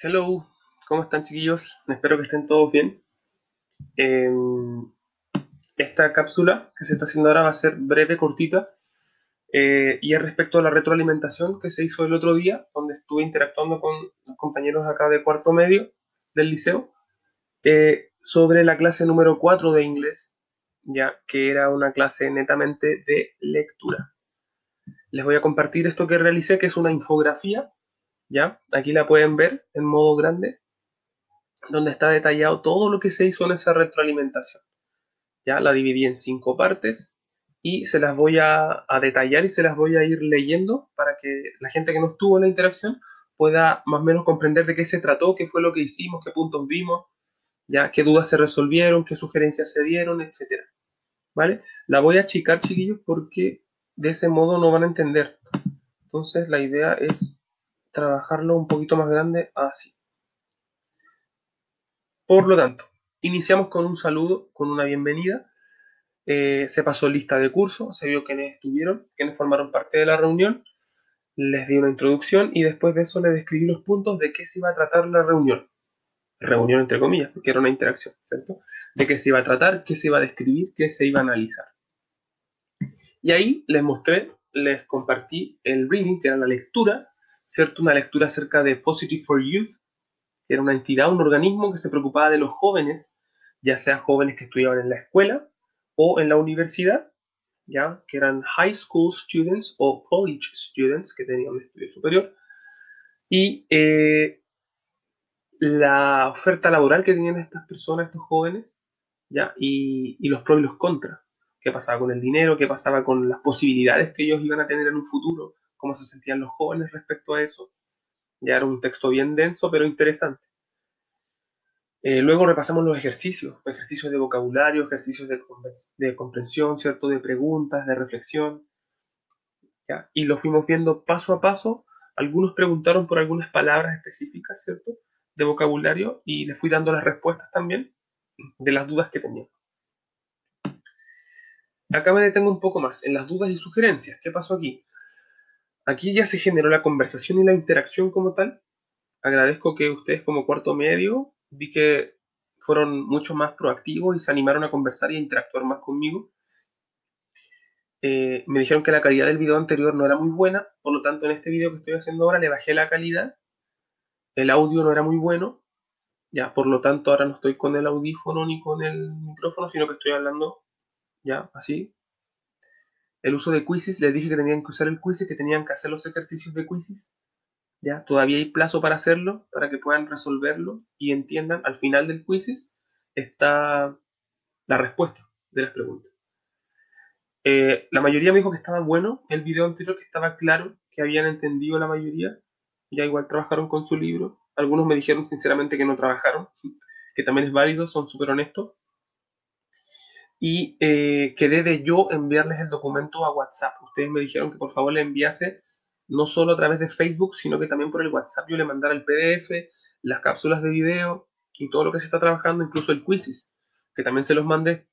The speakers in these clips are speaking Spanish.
Hello, ¿cómo están chiquillos? Espero que estén todos bien. Eh, esta cápsula que se está haciendo ahora va a ser breve, cortita, eh, y es respecto a la retroalimentación que se hizo el otro día, donde estuve interactuando con los compañeros acá de cuarto medio del liceo, eh, sobre la clase número 4 de inglés, ya que era una clase netamente de lectura. Les voy a compartir esto que realicé, que es una infografía ¿ya? Aquí la pueden ver en modo grande, donde está detallado todo lo que se hizo en esa retroalimentación. Ya la dividí en cinco partes y se las voy a, detallar y se las voy a ir leyendo para que la gente que no estuvo en la interacción pueda más o menos comprender de qué se trató, qué fue lo que hicimos, qué puntos vimos, ya qué dudas se resolvieron, qué sugerencias se dieron, etcétera. ¿Vale? La voy a achicar, chiquillos, porque de ese modo no van a entender. Entonces la idea es trabajarlo un poquito más grande así. Por lo tanto, iniciamos con un saludo, con una bienvenida. Eh, se pasó lista de curso, se vio quiénes estuvieron, quiénes formaron parte de la reunión. Les di una introducción y después de eso les describí los puntos de qué se iba a tratar la reunión. Reunión entre comillas, porque era una interacción, ¿cierto? De qué se iba a tratar, qué se iba a describir, qué se iba a analizar. Y ahí les mostré, les compartí el reading, que era la lectura, ¿cierto? Una lectura acerca de Positive for Youth, que era una entidad, un organismo que se preocupaba de los jóvenes, ya sea jóvenes que estudiaban en la escuela o en la universidad, ya que eran high school students o college students que tenían un estudio superior, y eh, la oferta laboral que tenían estas personas, estos jóvenes, ¿ya? Y, y, los pros y los contras. ¿Qué pasaba con el dinero? ¿Qué pasaba con las posibilidades que ellos iban a tener en un futuro? Cómo se sentían los jóvenes respecto a eso. Ya era un texto bien denso, pero interesante. Eh, luego repasamos los ejercicios, ejercicios de vocabulario, ejercicios de, comprensión, ¿cierto? De preguntas, de reflexión. Y lo fuimos viendo paso a paso. Algunos preguntaron por algunas palabras específicas, ¿cierto? De vocabulario y les fui dando las respuestas también de las dudas que tenían. Acá me detengo un poco más en las dudas y sugerencias. ¿Qué pasó aquí? Aquí ya se generó la conversación y la interacción como tal. Agradezco que ustedes como cuarto medio vi que fueron mucho más proactivos y se animaron a conversar y a interactuar más conmigo. Eh, me dijeron que la calidad del video anterior no era muy buena, por lo tanto en este video que estoy haciendo ahora le bajé la calidad. El audio no era muy bueno, ya, por lo tanto ahora no estoy con el audífono ni con el micrófono, sino que estoy hablando ya así, el uso de quizzes, les dije que tenían que usar el quizzes, que tenían que hacer los ejercicios de quizzes. ¿ya? Todavía hay plazo para hacerlo, para que puedan resolverlo y entiendan. Al final del quizzes está la respuesta de las preguntas. Eh, la mayoría me dijo que estaba bueno el video anterior, que estaba claro, que habían entendido la mayoría. Ya igual trabajaron con su libro. Algunos me dijeron sinceramente que no trabajaron, que también es válido, son súper honestos y eh, quedé de yo enviarles el documento a WhatsApp. Ustedes me dijeron que por favor le enviase no solo a través de Facebook, sino que también por el WhatsApp yo le mandara el PDF, las cápsulas de video y todo lo que se está trabajando, incluso el quizzes, que también se los mandé.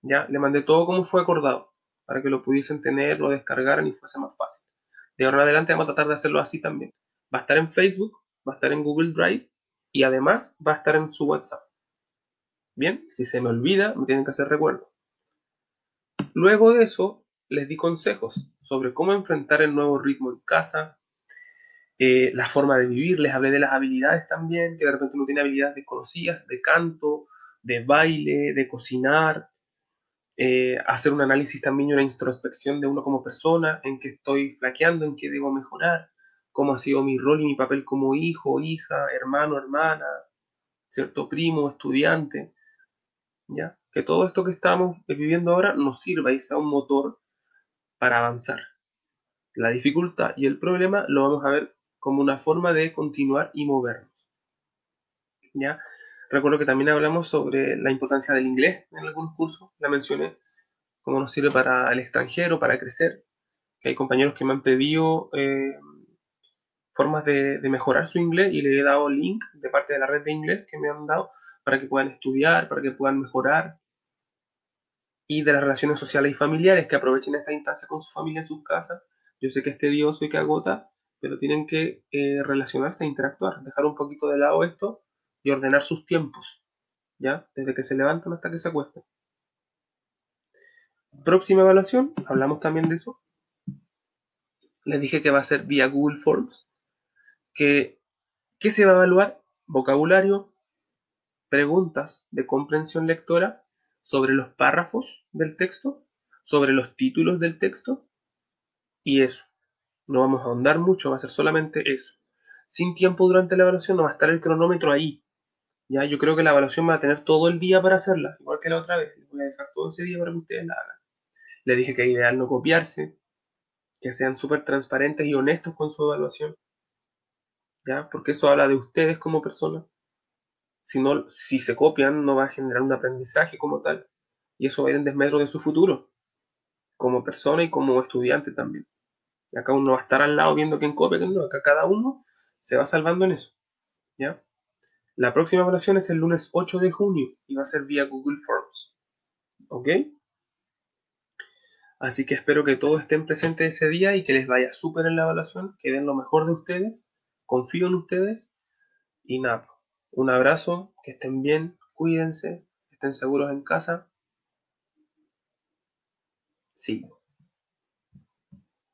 Ya, le mandé todo como fue acordado, para que lo pudiesen tener, lo descargaran y fuese más fácil. De ahora en adelante vamos a tratar de hacerlo así también. Va a estar en Facebook, va a estar en Google Drive y además va a estar en su WhatsApp. Bien, si se me olvida, me tienen que hacer recuerdo. Luego de eso, les di consejos sobre cómo enfrentar el nuevo ritmo en casa, eh, la forma de vivir, les hablé de las habilidades también, que de repente uno tiene habilidades desconocidas, de canto, de baile, de cocinar, eh, hacer un análisis también una introspección de uno como persona, en qué estoy flaqueando, en qué debo mejorar, cómo ha sido mi rol y mi papel como hijo, hija, hermano, hermana, cierto primo, estudiante. ¿Ya? Que todo esto que estamos viviendo ahora nos sirva y sea un motor para avanzar. La dificultad y el problema lo vamos a ver como una forma de continuar y movernos. ¿ya? Recuerdo que también hablamos sobre la importancia del inglés en algunos cursos, la mencioné, cómo nos sirve para el extranjero, para crecer, hay compañeros que me han pedido eh, formas de, de, mejorar su inglés y le he dado link de parte de la red de inglés que me han dado para que puedan estudiar, para que puedan mejorar. Y de las relaciones sociales y familiares, que aprovechen esta instancia con su familia en sus casas. Yo sé que es tedioso y que agota, pero tienen que eh, relacionarse e interactuar, dejar un poquito de lado esto y ordenar sus tiempos, ¿ya? Desde que se levantan hasta que se acuestan. Próxima evaluación, hablamos también de eso. Les dije que va a ser vía Google Forms. Que, ¿Qué se va a evaluar? Vocabulario, preguntas de comprensión lectora sobre los párrafos del texto, sobre los títulos del texto y eso. No vamos a ahondar mucho, va a ser solamente eso. Sin tiempo durante la evaluación no va a estar el cronómetro ahí. Ya, yo creo que la evaluación va a tener todo el día para hacerla, igual que la otra vez. Les voy a dejar todo ese día para que ustedes la hagan. Le dije que es ideal no copiarse, que sean súper transparentes y honestos con su evaluación. ¿Ya? Porque eso habla de ustedes como personas. Si, no, si se copian, no va a generar un aprendizaje como tal. Y eso va a ir en desmedro de su futuro, como persona y como estudiante también. Acá uno va a estar al lado viendo quién copia, quién no. Acá cada uno se va salvando en eso. ¿Ya? La próxima evaluación es el lunes 8 de junio y va a ser vía Google Forms. ¿Ok? Así que espero que todos estén presentes ese día y que les vaya súper en la evaluación, que den lo mejor de ustedes, confío en ustedes y nada, un abrazo, que estén bien, cuídense, estén seguros en casa. Sí.